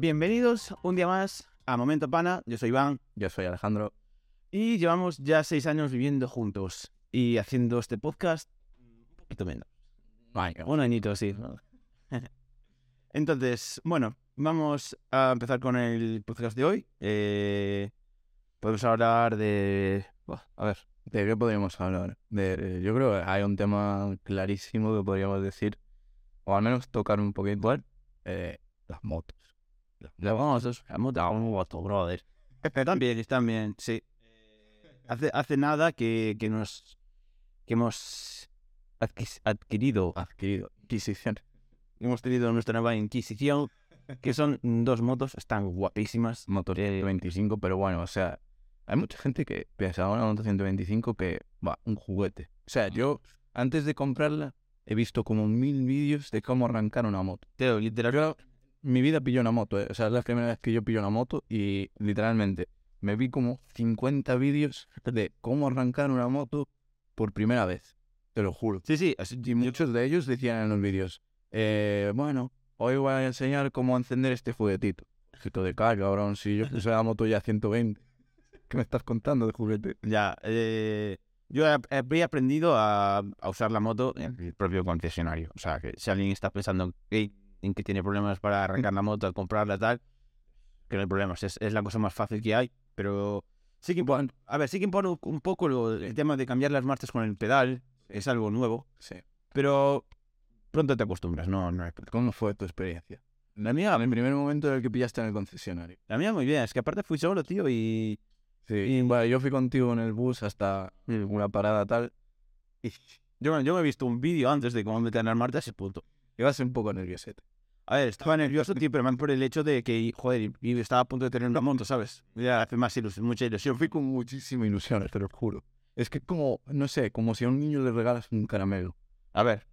Bienvenidos un día más a Momento Pana. Yo soy Iván Yo soy Alejandro. y llevamos ya seis años viviendo juntos y haciendo este podcast un poquito menos. Un añito, sí. Entonces, bueno, vamos a empezar con el podcast de hoy. Eh, podemos hablar de... Buah, a ver, ¿De qué podríamos hablar? De, yo creo que hay un tema clarísimo que podríamos decir, o al menos tocar un poquito, eh, las motos. La vamos a un voto, brother. También, también, sí. Hace, hace nada que, que nos... que hemos adquirido Adquirido. Adquisición. hemos tenido nuestra nueva Inquisición, que son dos motos, están guapísimas. Motor Eh, 125, pero bueno, o sea, hay mucha gente que piensa una moto 125 que va, un juguete. O sea, yo antes de comprarla he visto como mil vídeos de cómo arrancar una moto. Teo, literal, Yo, mi vida pilló una moto, ¿eh? o sea, es la primera vez que yo pillo una moto y literalmente me vi como 50 vídeos de cómo arrancar una moto por primera vez. Te lo juro. Sí, sí, así- Y muchos de ellos decían en los vídeos, eh, bueno, hoy voy a enseñar cómo encender este juguetito. Juguetito de carga, cabrón, si yo puse la moto ya a 120. ¿Qué me estás contando de juguete? ya. eh, yo he, aprendido a, a usar la moto en el propio concesionario. O sea, que si alguien está pensando que- en que tiene problemas para arrancar la moto, al comprarla, tal, que no hay problemas. Es, es la cosa más fácil que hay, pero sí que impone, a ver, sí que impone un poco lo- el tema de cambiar las marchas con el pedal. Es algo nuevo, Sí. pero pronto te acostumbras, no, no hay. ¿Cómo fue tu experiencia? La mía, en el primer momento en el que pillaste en el concesionario. La mía muy bien, es que aparte fui solo, tío, y Sí. Y bueno, yo fui contigo en el bus hasta una parada tal. Y yo, yo me he visto un vídeo antes de cómo meter las marchas y punto. Ibas un poco nerviosete. A ver, estaba nervioso, tío, pero más por el hecho de que, joder, y estaba a punto de tener una moto, ¿sabes? Ya hace más ilusión, mucha ilusión. Fui con muchísima ilusión, te lo juro. Es que como, no sé, como si a un niño le regalas un caramelo. A ver,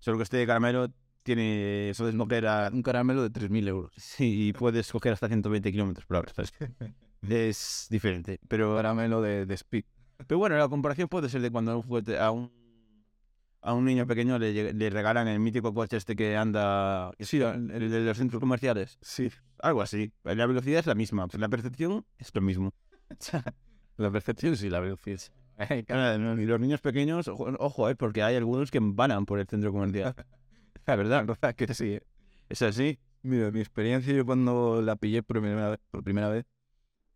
solo que este caramelo tiene, puedes mover a, Un caramelo de 3.000 euros. sí, y puedes coger hasta 120 kilómetros por hora, ¿sabes? Es diferente, pero, Caramelo de, de speed. pero bueno, la comparación puede ser de cuando a un juguete, a un, a un niño pequeño le, le regalan el mítico coche este que anda, Sí, el, de los centros comerciales. Sí. Algo así. La velocidad es la misma, la percepción es lo mismo. La percepción sí, la velocidad. Y los niños pequeños, ojo, eh, porque hay algunos que vanan por el centro comercial. La verdad, verdad que sí. eh. es así. Mira, mi experiencia yo cuando la pillé por primera vez, por primera vez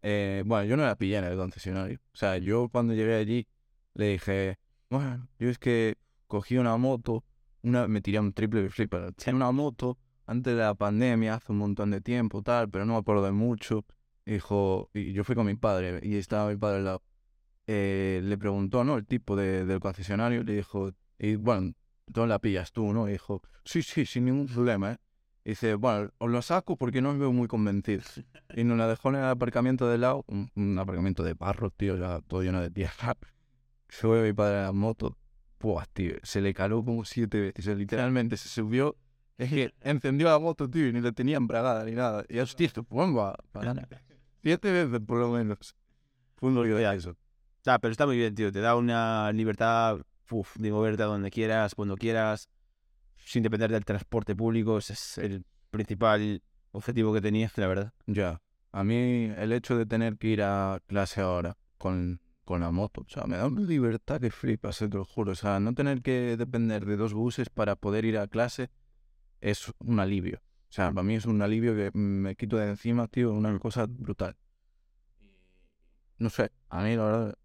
eh, bueno, yo no la pillé en el concesionario. O sea, yo cuando llegué allí le dije, bueno, yo es que cogí una moto, una, me tiré un triple flip, pero una moto antes de la pandemia, hace un montón de tiempo, tal, pero no me acuerdo de mucho. Dijo, y yo fui con mi padre y estaba mi padre al lado. Eh, le preguntó, ¿no? El tipo de- del concesionario, le dijo, y bueno, tú la pillas tú, ¿no? Y dijo, sí, sí, sin ningún problema, ¿eh? Y dice, bueno, os lo saco porque no me veo muy convencido. Y nos la dejó en el aparcamiento de lado, un, un aparcamiento de barro, tío, ya todo lleno de tierra. Sube mi padre a la moto, pues, tío, se le caló como siete veces, o sea, literalmente se subió, es que encendió la moto, tío, y ni le tenía embragada ni nada. Y hostia, esto, banana. Siete veces por lo menos. Fue un rollo de eso. Sea, pero está muy bien, tío. Te da una libertad uf, de moverte a donde quieras, cuando quieras, sin depender del transporte público. Ese es el principal objetivo que tenías, la verdad. Ya. A mí el hecho de tener que ir a clase ahora con, con la moto, o sea, me da una libertad que flipas, eh, te lo juro. O sea, no tener que depender de dos buses para poder ir a clase es un alivio. O sea, para mí es un alivio que me quito de encima, tío, una cosa brutal. No sé, a mí la verdad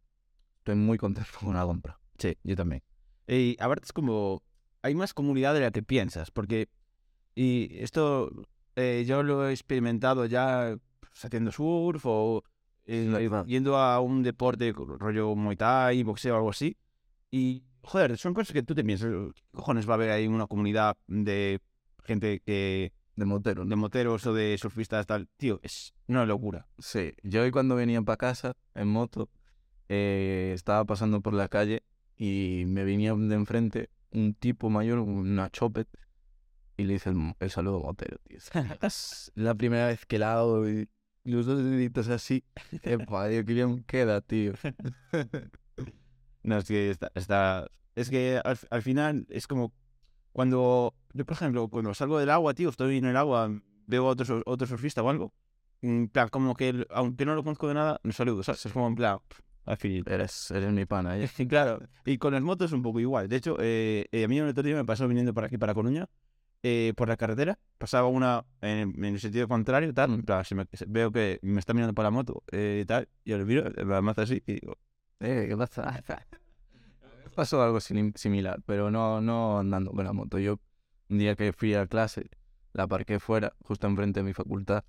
estoy muy contento con la compra. Sí, yo también. Y aparte es como... Hay más comunidad de la que piensas, porque... Y esto eh, yo lo he experimentado ya pues, haciendo surf o eh, yendo a un deporte rollo Muay Thai, boxeo o algo así. Y, joder, son cosas que tú te piensas, ¿qué cojones va a haber ahí una comunidad de gente que... De motero, de moteros o de surfistas tal? Tío, es una locura. Sí, yo hoy cuando venía para casa en moto, eh, estaba pasando por la calle y me venía de enfrente un tipo mayor, una chopet, y le hice el, el saludo motero, tío. Es la primera vez que la hago y los dos deditos así. Epa, tío, qué bien queda, tío. No, es que está, está- es que al, al final es como cuando yo, por ejemplo, cuando salgo del agua, tío, estoy en el agua veo a otro, otro surfista o algo, en plan, como que, aunque no lo conozco de nada, nos saludo, ¿sabes? Es como en plan, al fin. Eres, eres mi pana, ¿eh? claro, y con las motos es un poco igual. De hecho, eh, eh, a mí el otro día me pasó viniendo por aquí, para Coruña, eh, por la carretera, pasaba una en, en el sentido contrario, tal, en plan, se me- se- veo que me está mirando por la moto, eh, tal, y yo le miro, me hace así, y digo, Eh, ¿qué pasa? Pasó algo sim- similar, pero no, no andando con la moto. Yo, un día que fui a clase, la aparqué fuera, justo enfrente de mi facultad,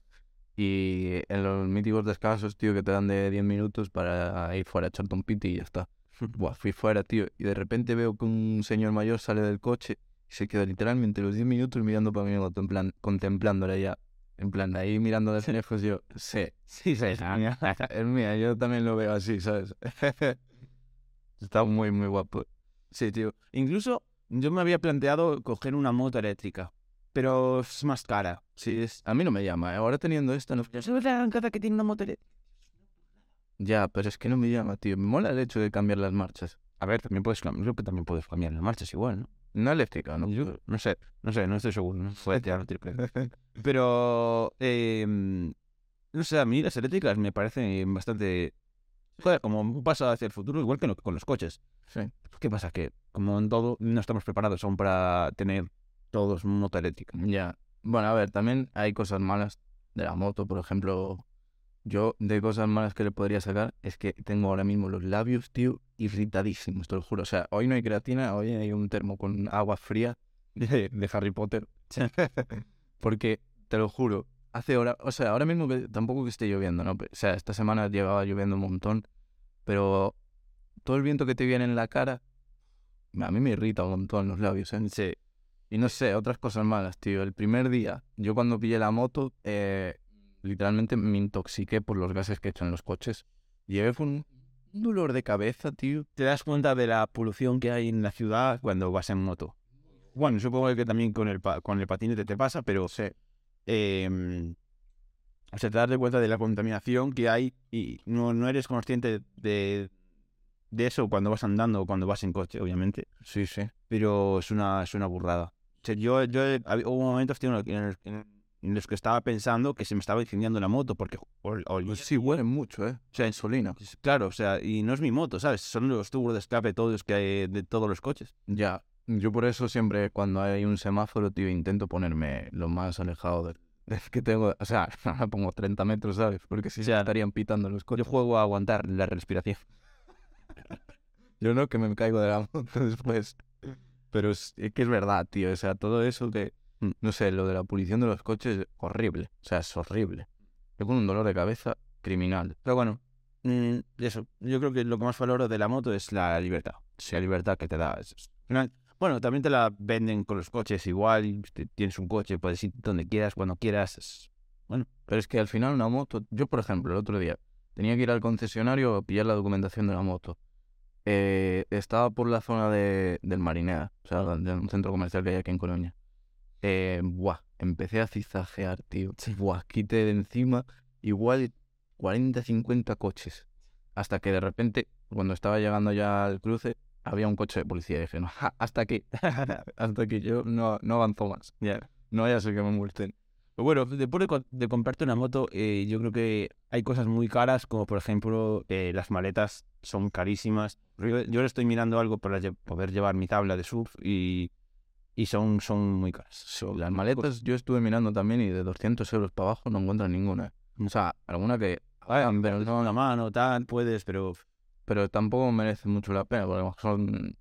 y en los míticos descansos, tío, que te dan de 10 minutos para ir fuera a echarte un piti y ya está. Buah, fui fuera, tío, y de repente veo que un señor mayor sale del coche y se queda literalmente los 10 minutos mirando para moto, en plan, contemplándola ya. En plan, ahí mirando de lejos, yo, sí, sí, sí, es mía, yo también lo veo así, ¿sabes? Está muy, muy guapo. Sí, tío. Incluso yo me había planteado coger una moto eléctrica, pero es más cara. Sí, es... A mí no me llama, ¿eh? ahora teniendo esta no... Yo soy la cada que tiene una moto eléctrica. Ya, pero es que no me llama, tío. Me mola el hecho de cambiar las marchas. A ver, también puedes, creo que también puedes cambiar las marchas igual, ¿no? No eléctrica, ¿no? Yo no sé, no sé, no estoy seguro. No puede tirar triple. Pero, eh, no sé, a mí las eléctricas me parecen bastante... Joder, como un paso hacia el futuro, igual que lo- con los coches. Sí. ¿Qué pasa? Que, como en todo, no estamos preparados aún para tener todos moto eléctrica. Ya. Bueno, a ver, también hay cosas malas de la moto, por ejemplo. Yo, de cosas malas que le podría sacar, es que tengo ahora mismo los labios, tío, irritadísimos, te lo juro. O sea, hoy no hay creatina, hoy hay un termo con agua fría de, de Harry Potter. Porque, te lo juro, hace hora, o sea, ahora mismo que tampoco que esté lloviendo, ¿no? O sea, esta semana llevaba lloviendo un montón, pero todo el viento que te viene en la cara, a mí me irrita un montón los labios, ¿eh? Sí. Y no sé, otras cosas malas, tío. El primer día, yo cuando pillé la moto, eh, literalmente me intoxiqué por los gases que en los coches. Llevé un, dolor de cabeza, tío. te das cuenta de la polución que hay en la ciudad cuando vas en moto. Bueno, supongo que también con el, pa- con el patinete te pasa, pero Sí. eh, o sea, te das de cuenta de la contaminación que hay y no, no eres consciente de, de eso cuando vas andando o cuando vas en coche, obviamente, Sí, sí. pero es una, es una burrada. O sea, yo, yo hubo momentos tío, en, los- en los- en- los que estaba pensando que se me estaba incendiando la moto porque Pues sí, huelen mucho, ¿eh? o sea, Insulina. Claro, o sea, y no es mi moto, ¿sabes? Son los tubos de escape todos que hay de todos los coches. Ya. Yo por eso siempre cuando hay un semáforo, tío, intento ponerme lo más alejado del, que tengo. O sea, ahora pongo 30 metros, ¿sabes? Porque si O sea, estarían pitando los Yo coches. juego a aguantar la respiración. Yo no, que me caigo de la moto después. Pero es, es que es verdad, tío. O sea, todo eso que. No sé, lo de la polución de los coches, horrible. O sea, es horrible. Yo un dolor de cabeza criminal. Pero bueno, mm, eso. Yo creo que lo que más valoro de la moto es la libertad. La libertad que te da. Bueno, también te la venden con los coches igual. Tienes un coche, puedes ir donde quieras, cuando quieras. es- Pero es que al final una moto, yo por ejemplo, el otro día tenía que ir al concesionario a pillar la documentación de la moto. Eh, estaba por la zona de, del Marineda, o sea, de un centro comercial que hay aquí en Colonia. Eh, buah, empecé a cizajear, tío. Buah, quité de encima igual 40, 50 coches. Hasta que de repente, cuando estaba llegando ya al cruce, había un coche de policía y dije, no, ja, hasta aquí, hasta aquí, yo no, no avanzo más. Ya. No vaya a ser que me multen. Pero bueno, después de, de comprarte una moto, eh, yo creo que hay cosas muy caras, como por ejemplo eh, las maletas son carísimas. Yo, yo le estoy mirando algo para lle- poder llevar mi tabla de surf y, y son, son muy caras. Son- Las maletas yo estuve mirando también y de 200 euros para abajo no encuentras ninguna. O sea, alguna que... Ah, pero, pero no, una mano, tal, puedes, pero pero tampoco merece mucho la pena porque a son...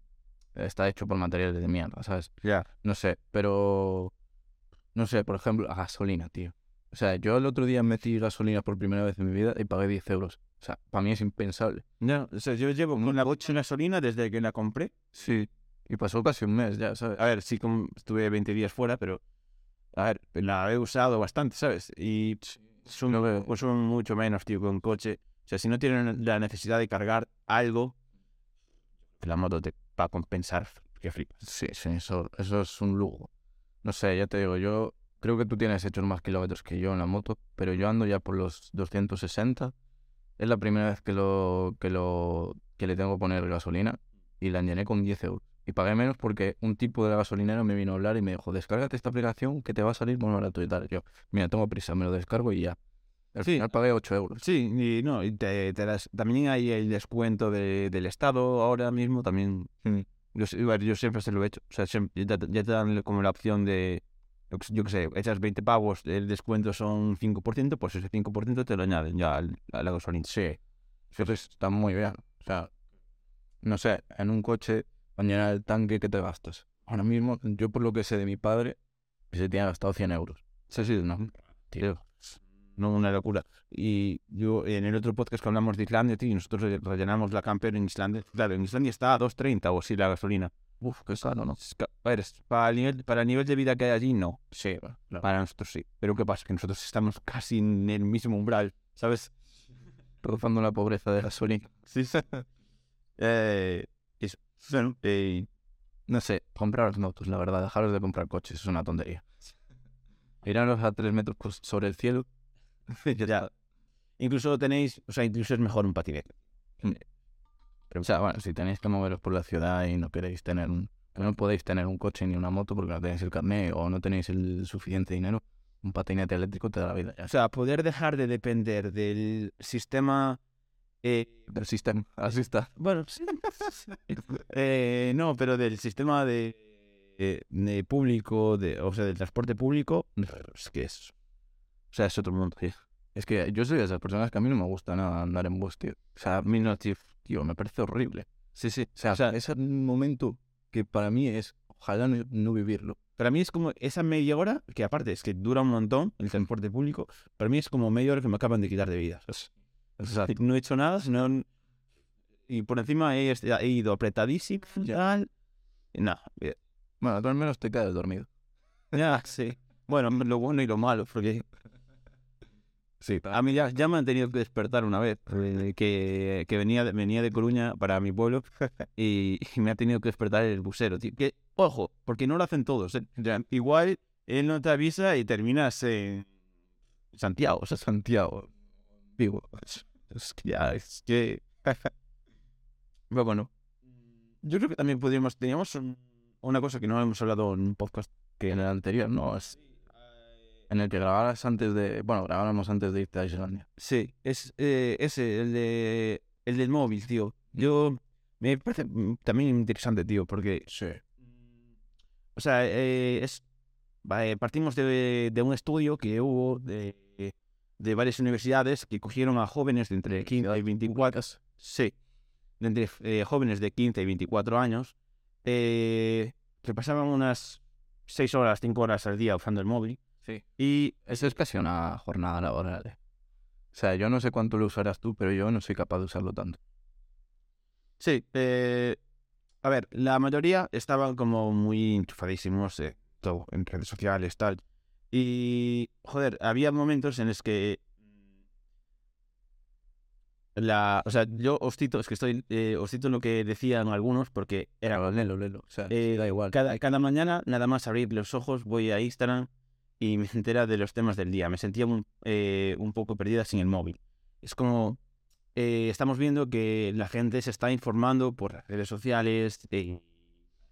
Está hecho por materiales de mierda, ¿sabes? ya. No sé, pero... No sé, por ejemplo, la gasolina, tío. O sea, yo el otro día metí gasolina por primera vez en mi vida y pagué 10 euros. O sea, para mí es impensable. No, o sea, yo llevo con la coche gasolina desde que la compré. Sí. Y pasó casi un mes ya, ¿sabes? A ver, sí com- estuve 20 días fuera, pero a ver, la he usado bastante, ¿sabes? Y son, mucho menos, tío, con coche. O sea, si no tienen la necesidad de cargar algo, la moto te va a compensar que flipas. Sí, sí, eso, eso es un lujo. No sé, ya te digo, yo creo que tú tienes hechos más kilómetros que yo en la moto, pero yo ando ya por los 260. Es la primera vez que lo que lo que le tengo que poner gasolina y la llené con 10 euros. Y pagué menos porque un tipo de la gasolinera me vino a hablar y me dijo, descárgate esta aplicación que te va a salir más barato y tal. Yo, mira, tengo prisa, me lo descargo y ya. Al Sí. final pagué 8 euros. Sí, y no, y te, te das- también hay el descuento de- del Estado ahora mismo, también. Mm. Yo, siempre se lo he hecho. O sea, siempre, ya, te- ya te dan como la opción de, yo qué sé, echas 20 pavos, el descuento son 5%, pues ese 5% te lo añaden ya al- a la gasolina. Sí. Entonces está muy bien. O sea, no sé, en un coche, para llenar el tanque, ¿qué te gastas? Ahora mismo, yo por lo que sé de mi padre, se tiene gastado 100 euros. Sí, sí, no. Tío, no una locura. Y yo en el otro podcast que hablamos de Islandia, tío, nosotros re- rellenamos la camper en Islandia. Claro, en Islandia está a 2.30 o así la gasolina. Uf, qué caro, ¿no? Es a ver, para, el nivel, para el nivel de vida que hay allí, no. Sí, claro. Para nosotros sí. Pero ¿qué pasa? Que nosotros estamos casi en el mismo umbral, ¿sabes? rozando la pobreza de gasolina. Sí, sí. eh. Bueno, eh, No sé, compraros motos, la verdad, dejaros de comprar coches, es una tontería. Iraros a 3 metros por- sobre el cielo. ya. Incluso tenéis, o sea, incluso es mejor un patinete. O sea, bueno, si tenéis que moveros por la ciudad y no queréis tener un... no podéis tener un coche ni una moto porque no tenéis el carnet o no tenéis el suficiente dinero, un patinete eléctrico te da la vida. Ya O sea, poder dejar de depender del sistema. Eh, Del sistema, así está. bueno, sí. Eh, no, pero del sistema de, eh, de público, de, o sea, del transporte público, es que es. O sea, es otro mundo, tío. Es que yo soy de esas personas que a mí no me gusta nada andar en bus, tío. O sea, a mí no, tío, tío, me parece horrible. Sí, sí. O sea, O sea, es un momento que para mí es, ojalá no, no vivirlo. Para mí es como esa media hora, que aparte es que dura un montón el transporte público, para mí es como media hora que me acaban de quitar de vida. ¿sabes? No he hecho nada, sino... Y por encima he, he ido apretadísimo y tal. Y nada, bien. Bueno, tú al menos te quedas dormido. ya, sí. Bueno, lo bueno y lo malo, porque Sí, a mí ya, ya me han tenido que despertar una vez, eh, que, que venía, de, venía de Coruña para mi pueblo y, y me ha tenido que despertar el busero, tío. Que, ojo, porque no lo hacen todos. ¿eh? Ya, Igual él no te avisa y terminas en Santiago, o sea, Santiago. Vivo. Es que ya, es que. Pero bueno. Yo creo que también podríamos. Teníamos un- una cosa que no hemos hablado en un podcast. Que en el anterior, no, es en el que grabaras antes de... Bueno, grabáramos antes de irte a Islandia. Sí, es eh, ese, el de. El del móvil, tío. Yo. Me parece mm, también interesante, tío, porque. Sí. O sea, eh, es. eh, Partimos de, de un estudio que hubo de, de varias universidades que cogieron a jóvenes de entre 15 y 24. Sí. De entre eh, jóvenes de 15 y 24 años. Eh, que pasaban unas 6 horas, 5 horas al día usando el móvil. Sí. Y Eso es casi una jornada laboral. eh. O sea, yo no sé cuánto lo usarás tú, pero yo no soy capaz de usarlo tanto. sí, eh, a ver, la mayoría estaban como muy enchufadísimos todo, en redes sociales, tal. Y, joder, había momentos en los que la, o sea, yo os cito, es que estoy, eh, os cito lo que decían algunos porque era Pero léelo, léelo. O sea, Eh, da igual. Cada, cada mañana, nada más abrir los ojos, voy a Instagram y me entera de los temas del día. Me sentía un, eh, un poco perdida sin el móvil. Es como, eh, estamos viendo que la gente se está informando por las redes sociales.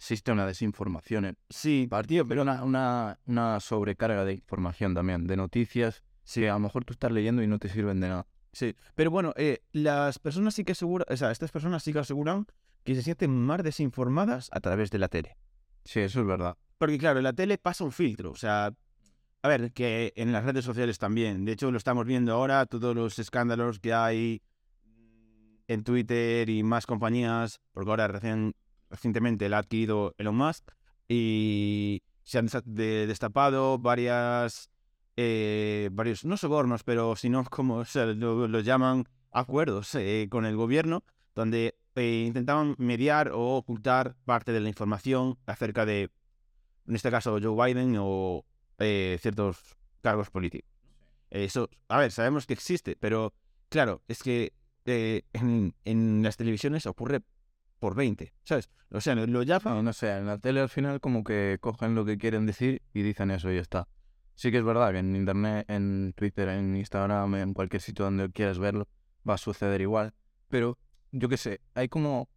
Existe una desinformación en sí, partido, pero una, una, una sobrecarga de información también, de noticias. Sí, a lo mejor tú estás leyendo y no te sirven de nada. sí. Pero bueno, eh, las personas sí que aseguran, o sea, estas personas sí que aseguran que se sienten más desinformadas a través de la tele. Sí, eso es verdad. Porque claro, la tele pasa un filtro, o sea, a ver, que en las redes sociales también. De hecho, lo estamos viendo ahora, todos los escándalos que hay en Twitter y más compañías, porque ahora recién, recientemente la ha adquirido Elon Musk y se han destapado varias, eh, varios, no sobornos, pero sino como o lo, llaman acuerdos eh, con el gobierno, donde eh, intentaban mediar o ocultar parte de la información acerca de en este caso Joe Biden o ciertos cargos políticos. Eso, a ver, sabemos que existe, pero claro, es que en, en las televisiones ocurre por 20, ¿sabes? O sea, lo No, llaman... no sé, en la tele al final como que cogen lo que quieren decir y dicen eso y ya está. Sí que es verdad que en internet, en Twitter, en Instagram, en cualquier sitio donde quieras verlo, va a suceder igual. Pero yo qué sé, hay como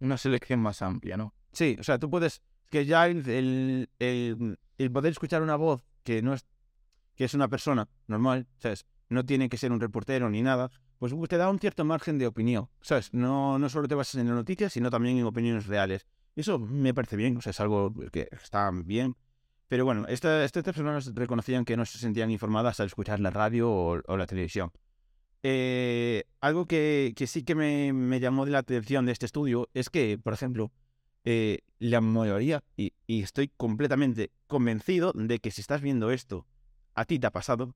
una selección más amplia, ¿no? Sí, o sea, tú puedes. Que ya el, el, el- el poder escuchar una voz que no es. que es una persona normal, ¿sabes? No tiene que ser un reportero ni nada. Pues te da un cierto margen de opinión, ¿sabes? No, no solo te basas en las noticias, sino también en opiniones reales. Eso me parece bien, o sea, es algo que está bien. Pero bueno, esta- estas personas reconocían que no se sentían informadas al escuchar la radio o, la televisión. Eh, algo que, que sí que me, me llamó de la atención de este estudio es que, por ejemplo, eh, la mayoría, y, y estoy completamente convencido de que si estás viendo esto, a ti te ha pasado,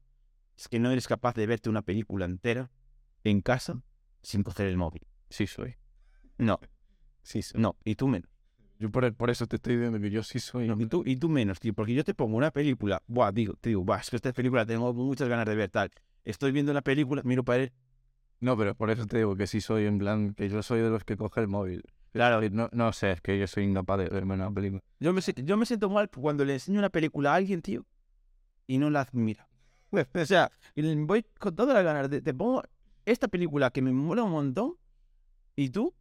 es que no eres capaz de verte una película entera en casa sin coger el móvil. Sí soy. No, Sí soy. no, y tú menos. Yo por, por eso te estoy diciendo que yo sí soy. No, y, tú, y tú menos, tío, porque yo te pongo una película, buah, digo, te digo, buah, es que esta película tengo muchas ganas de ver, tal. Estoy viendo la película, miro para él, No, pero por eso te digo que sí soy en plan, que yo soy de los que coge el móvil. claro, No, no sé, es que yo soy incapaz de verme una película. Yo me, yo me siento mal cuando le enseño una película a alguien, tío, y no la mira. o sea, voy con todas las ganas de... Te pongo esta película que me mola un montón, y tú,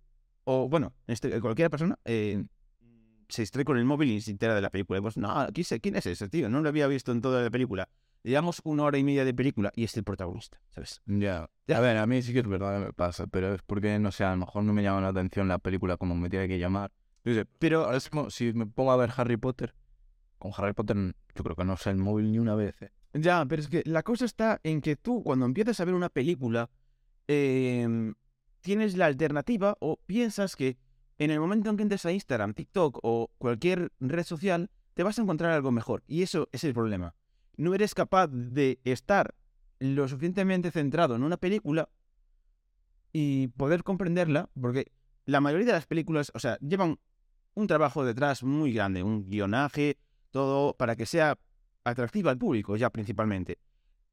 o bueno, este, cualquier persona, eh, se distrae con el móvil y se entera de la película. Y pues, no, ¿quién es, ¿quién es ese, tío? No lo había visto en toda la película. Llevamos una hora y media de película y es el protagonista, ¿sabes? Ya. A ver, a mí sí que es verdad que me pasa, pero es porque, no sé, a lo mejor no me llama la atención la película como me tiene que llamar. Sé, pero ahora mismo, si me pongo a ver Harry Potter, con Harry Potter yo creo que no sé el móvil ni una vez. ¿eh? Ya, pero es que la cosa está en que tú, cuando empiezas a ver una película, em, tienes la alternativa o piensas que en el momento en que entres a Instagram, TikTok o cualquier red social, te vas a encontrar algo mejor. Y eso es el problema. No eres capaz de estar lo suficientemente centrado en una película y poder comprenderla, porque la mayoría de las películas, o sea, llevan un trabajo detrás muy grande, un guionaje, todo para que sea atractiva al público, ya principalmente.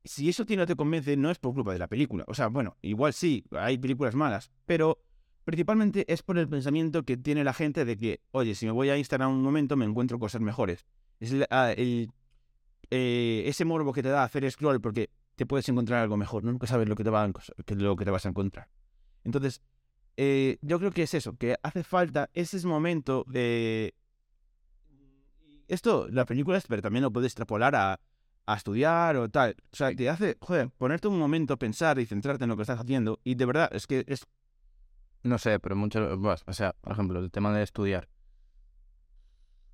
Si eso no te convence, no es por culpa de la película. O sea, bueno, igual sí, hay películas malas, pero principalmente es por el pensamiento que tiene la gente de que, oye, si me voy a Instagram un momento me encuentro cosas mejores. Es el- ah, el- eh, ese morbo que te da hacer scroll porque te puedes encontrar algo mejor. Nunca sabes lo que te, va a lo que te vas a encontrar. Entonces, eh, yo creo que es eso, que hace falta ese momento de... Esto, la película pero también lo puedes extrapolar a, a estudiar o tal. O sea, te hace, joder, ponerte un momento, pensar y centrarte en lo que estás haciendo. Y de verdad, es que es... No sé, pero muchas bueno, o sea, por ejemplo, el tema de estudiar.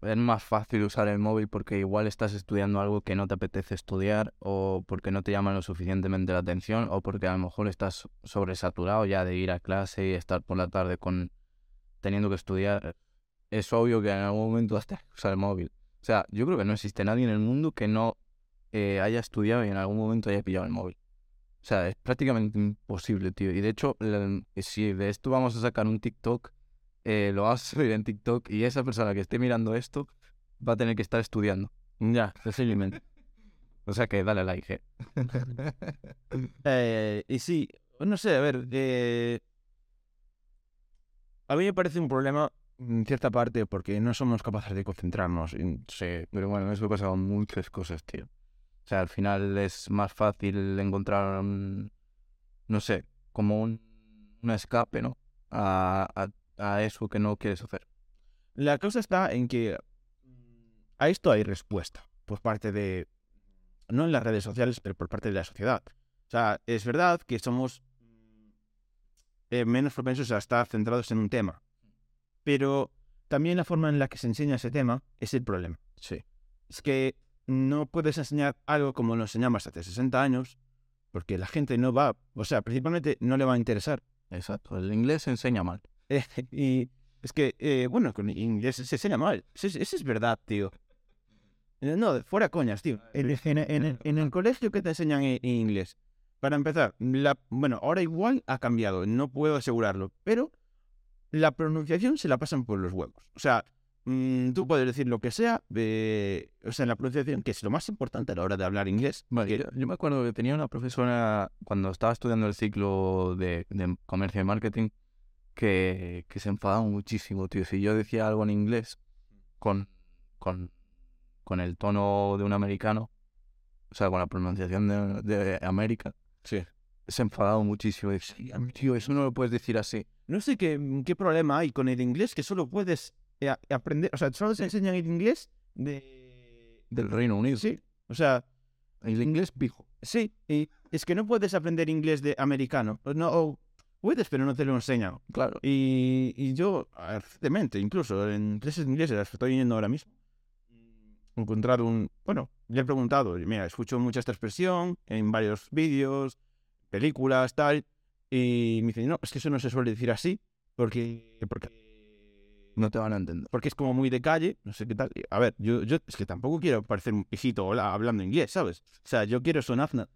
Es más fácil usar el móvil porque igual estás estudiando algo que no te apetece estudiar o porque no te llama lo suficientemente la atención o porque a lo mejor estás sobresaturado ya de ir a clase y estar por la tarde con teniendo que estudiar. Es obvio que en algún momento vas a tener que usar el móvil. O sea, yo creo que no existe nadie en el mundo que no eh, haya estudiado y en algún momento haya pillado el móvil. O sea, es prácticamente imposible, tío. Y de hecho, la- si de esto vamos a sacar un TikTok, eh, lo vamos a subir en TikTok y esa persona que esté mirando esto va a tener que estar estudiando. Ya, posiblemente. O sea que dale like, eh. Eh, y sí, no sé, a ver, eh, a mí me parece un problema en cierta parte porque no somos capaces de concentrarnos. en- Sí, pero bueno, eso pasa con muchas cosas, tío. O sea, al final es más fácil encontrar, no sé, como un, un escape, ¿no? A, a, a eso que no quieres hacer. La cosa está en que a esto hay respuesta por parte de, no en las redes sociales, pero por parte de la sociedad. O sea, es verdad que somos eh, menos propensos a estar centrados en un tema, pero también la forma en la que se enseña ese tema es el problema. Sí. Es que no puedes enseñar algo como lo enseñamos hace 60 años, porque la gente no va, o sea, principalmente no le va a interesar. Exacto. El inglés se enseña mal. Eh, y es que, eh, bueno, con inglés se enseña mal. Eso, es- eso es verdad, tío. Eh, No, fuera coñas, tío. En, en- en el- en el colegio que te enseñan en, en inglés. Para empezar, la, bueno, ahora igual ha cambiado, no puedo asegurarlo, pero la pronunciación se la pasan por los huevos. O sea, mm, tú puedes decir lo que sea, eh, o sea, la pronunciación, que es lo más importante a la hora de hablar inglés. Que- yo, yo me acuerdo que tenía una profesora cuando estaba estudiando el ciclo de, de comercio y marketing que, que se enfadaba muchísimo, tío. Si yo decía algo en inglés con, con, con el tono de un americano, o sea, con la pronunciación de, de América, Sí. se ha enfadado muchísimo. Dice, tío, eso no lo puedes decir así. No sé qué, qué problema hay con el inglés que solo puedes eh, a- aprender, o sea, solo se enseñan el inglés de... Del Reino Unido. Sí, o sea, El inglés pijo. sí, y es que no puedes aprender inglés de americano, o no, o puedes, pero no te lo enseñan. Claro. Y, y yo, recientemente, incluso en clases de inglés, las que estoy yendo ahora mismo, he encontrado un. Bueno, le he preguntado, mira, escucho mucha esta expresión en varios vídeos, películas, tal, y me dicen, no, es que eso no se suele decir así, porque. porque No te van a entender. porque es como muy de calle, no sé qué tal. A ver, yo, yo es que tampoco quiero parecer un hola, hablando inglés, ¿sabes? O sea, yo quiero sonar na-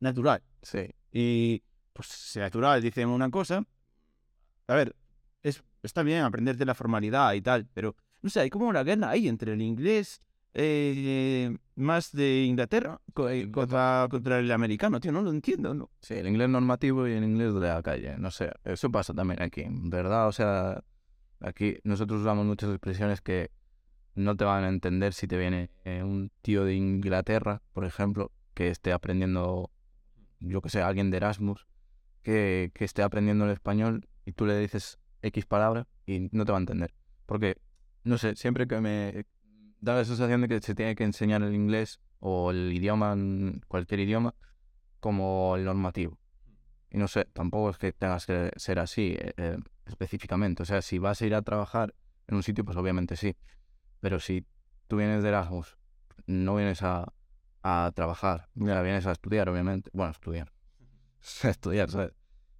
natural. Sí. Y pues si natural dicen una cosa, a ver, es, está bien aprenderte la formalidad y tal, pero no sé, hay como una guerra ahí entre el inglés eh, más de Inglaterra eh, contra, contra el americano, tío, no lo entiendo, ¿no? Sí, el inglés normativo y el inglés de la calle. No sé, eso pasa también aquí, ¿verdad? O sea, aquí nosotros usamos muchas expresiones que no te van a entender si te viene eh, un tío de Inglaterra, por ejemplo, que esté aprendiendo, yo que sé, alguien de Erasmus, que, que esté aprendiendo el español y tú le dices X palabra y no te va a entender. Porque, no sé, siempre que me da la sensación de que se tiene que enseñar el inglés o el idioma, cualquier idioma, como el normativo. Y no sé, tampoco es que tengas que ser así eh, eh, específicamente. O sea, si vas a ir a trabajar en un sitio, pues obviamente sí. Pero si tú vienes de Erasmus, no vienes a, a trabajar, ya vienes a estudiar, obviamente. Bueno, estudiar. estudiar, ¿sabes?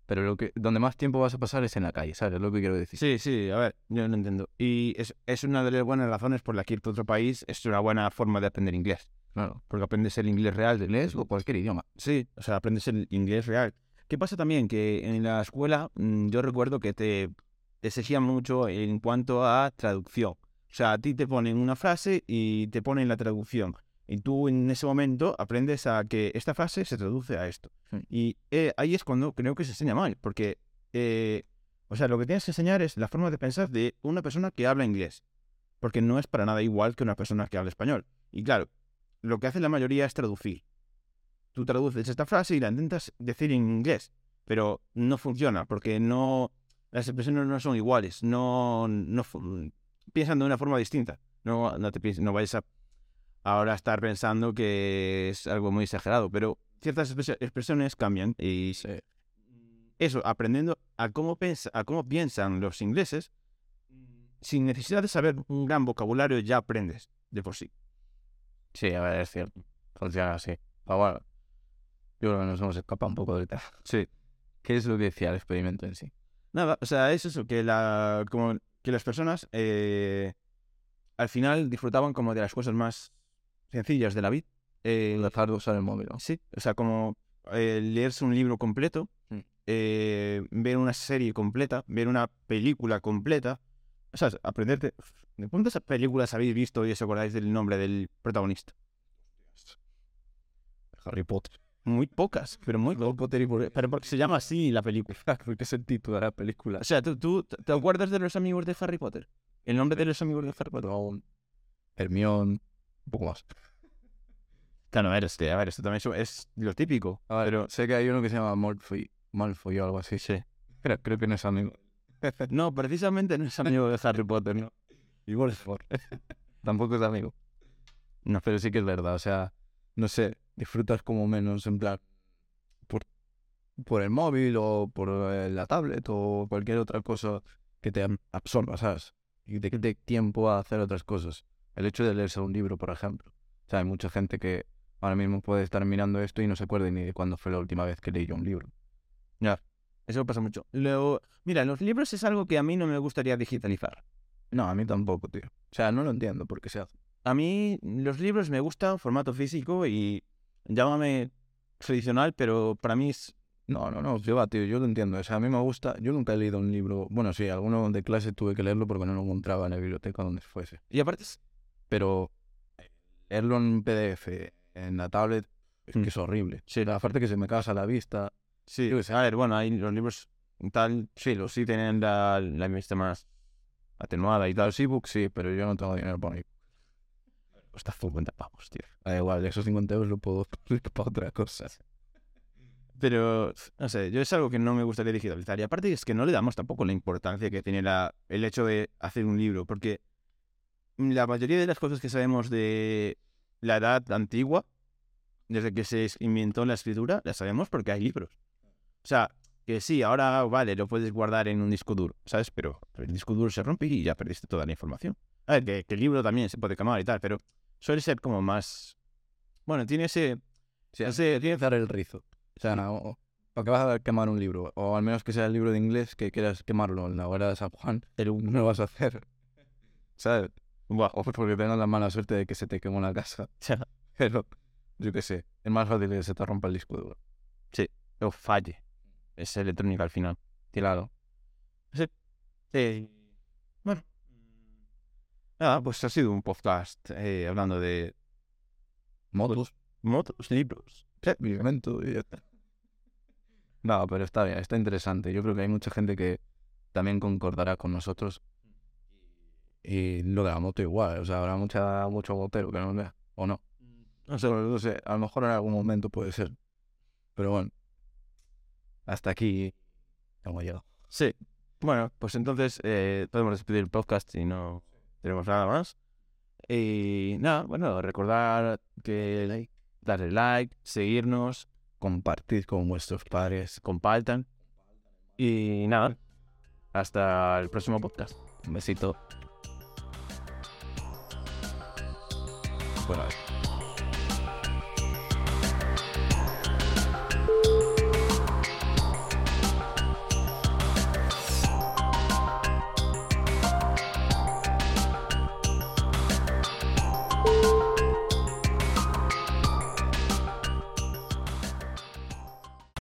Pero lo que, donde más tiempo vas a pasar es en la calle, ¿sabes? Es lo que quiero decir. Sí, sí, a ver, yo no entiendo. Y es, es una de las buenas razones por las que irte a otro país es una buena forma de aprender inglés. Claro. Porque aprendes el inglés real del Inglés o cualquier idioma. Sí, o sea, aprendes el inglés real. ¿Qué pasa también? Que en la escuela mm, yo recuerdo que te exigían mucho en cuanto a traducción. O sea, a ti te ponen una frase y te ponen la traducción. Y tú en ese momento aprendes a que esta frase se traduce a esto. Sí. Y eh, ahí es cuando creo que se enseña mal, porque, eh, o sea, lo que tienes que enseñar es la forma de pensar de una persona que habla inglés. Porque no es para nada igual que una persona que habla español. Y claro, lo que hace la mayoría es traducir tú traduces esta frase y la intentas decir en inglés, pero no funciona porque no las expresiones no son iguales, no, no piensan de una forma distinta. No, no te pienses, no vayas a ahora estar pensando que es algo muy exagerado, pero ciertas expres- expresiones cambian y Sí. eso, aprendiendo a cómo, pensa, a cómo piensan los ingleses, sin necesidad de saber un gran vocabulario ya aprendes de por sí. Sí, a ver, es cierto. Funciona así. Pero bueno, yo creo que nos hemos escapado un poco del tema. Sí. ¿Qué es lo que decía el experimento en sí? Nada, o sea, es eso, que, la, como que las personas eh, al final disfrutaban como de las cosas más sencillas de la vida. Eh, Dejar de usar el móvil. ¿no? sí, o sea, como eh, leerse un libro completo, Mm. eh, ver una serie completa, ver una película completa. O sea, aprenderte... ¿De cuántas películas habéis visto y os acordáis del nombre del protagonista? Harry Potter. Muy pocas, pero muy Harry Potter y por... Pero porque se llama así la película. Porque es el título de la película. O sea, ¿tú, tú te acuerdas de los amigos de Harry Potter? ¿El nombre de los amigos de Harry Potter? Ron, Hermione, un poco más. Claro, a ver, este, a ver, esto también es- lo típico. A ver, Pero sé que hay uno que se llama Malfoy, Malfoy o algo así. sí. Creo, creo que no es amigo. No, precisamente no es amigo de Harry Potter, ¿no? Y Voldemort. Tampoco es amigo. No. Pero sí que es verdad, o sea, no sé, disfrutas como menos, en plan, por, por el móvil o por eh, la tablet o cualquier otra cosa que te absorba, ¿sabes? Y te quite tiempo a hacer otras cosas. El hecho de leerse un libro, por ejemplo. O sea, hay mucha gente que ahora mismo puede estar mirando esto y no se acuerda ni de cuándo fue la última vez que leyó un libro. Eso pasa mucho. Luego, mira, los libros es algo que a mí no me gustaría digitalizar. No, a mí tampoco, tío. O sea, no lo entiendo por qué se hace. A mí los libros me gustan formato físico y llámame tradicional, pero para mí es... No, no, no, yo tío, yo lo entiendo. O sea, a mí me gusta. Yo nunca he leído un libro. Bueno, sí, alguno de clase tuve que leerlo porque no lo encontraba en la biblioteca donde fuese. Y aparte es... Pero leerlo en PDF, en la tablet, es Mm. que es horrible. Sí. Aparte que se me casa la vista. Sí, Yo sé. a ver, bueno, hay los libros tal, sí, los sí tienen la, la vista más atenuada y tal. Los ebooks sí, pero yo no tengo dinero para ir. Cuesta 50 pavos, tío. Da igual, esos 50 euros lo puedo para otra cosa. Pero, no sé, yo es algo que no me gustaría digitalizar. Y aparte es que no le damos tampoco la importancia que tiene la, el hecho de hacer un libro, porque la mayoría de las cosas que sabemos de la edad antigua, desde que se inventó la escritura, las sabemos porque hay libros. O sea, que sí, ahora vale, lo puedes guardar en un disco duro, ¿sabes? Pero el disco duro se rompe y ya perdiste toda la información. A ver, que, que el libro también se puede quemar y tal, pero suele ser como más... Bueno, tiene ese... Sí, ese tiene- Utilizar el rizo. O sea, no, ¿para qué vas a quemar un libro? O al menos que sea el libro de inglés que quieras quemarlo en la hora de San Juan, pero no lo vas a hacer. ¿Sabes? Buah, O porque tengas la mala suerte de que se te quemó la casa. Pero, yo qué sé, es más fácil que se te rompa el disco duro. o falle. Es electrónica al final. Claro. Sí. Bueno. Nada, pues ha sido un podcast eh, hablando de Motos, motos, libros. elemento y ya está. No, pero está bien, está interesante. Yo creo que hay mucha gente que también concordará con nosotros. Y lo de la moto igual, o sea, habrá mucha, mucho motero que nos vea, o no. No sé, no sé, a lo mejor en algún momento puede ser. Pero bueno, hasta aquí hemos llegado. Sí. Bueno, pues entonces eh, podemos despedir el podcast y no tenemos nada más. Y nada, bueno, recordar que darle like, seguirnos, Compartid con vuestros padres. compartan. Y nada, hasta el próximo podcast. Un besito. Bueno,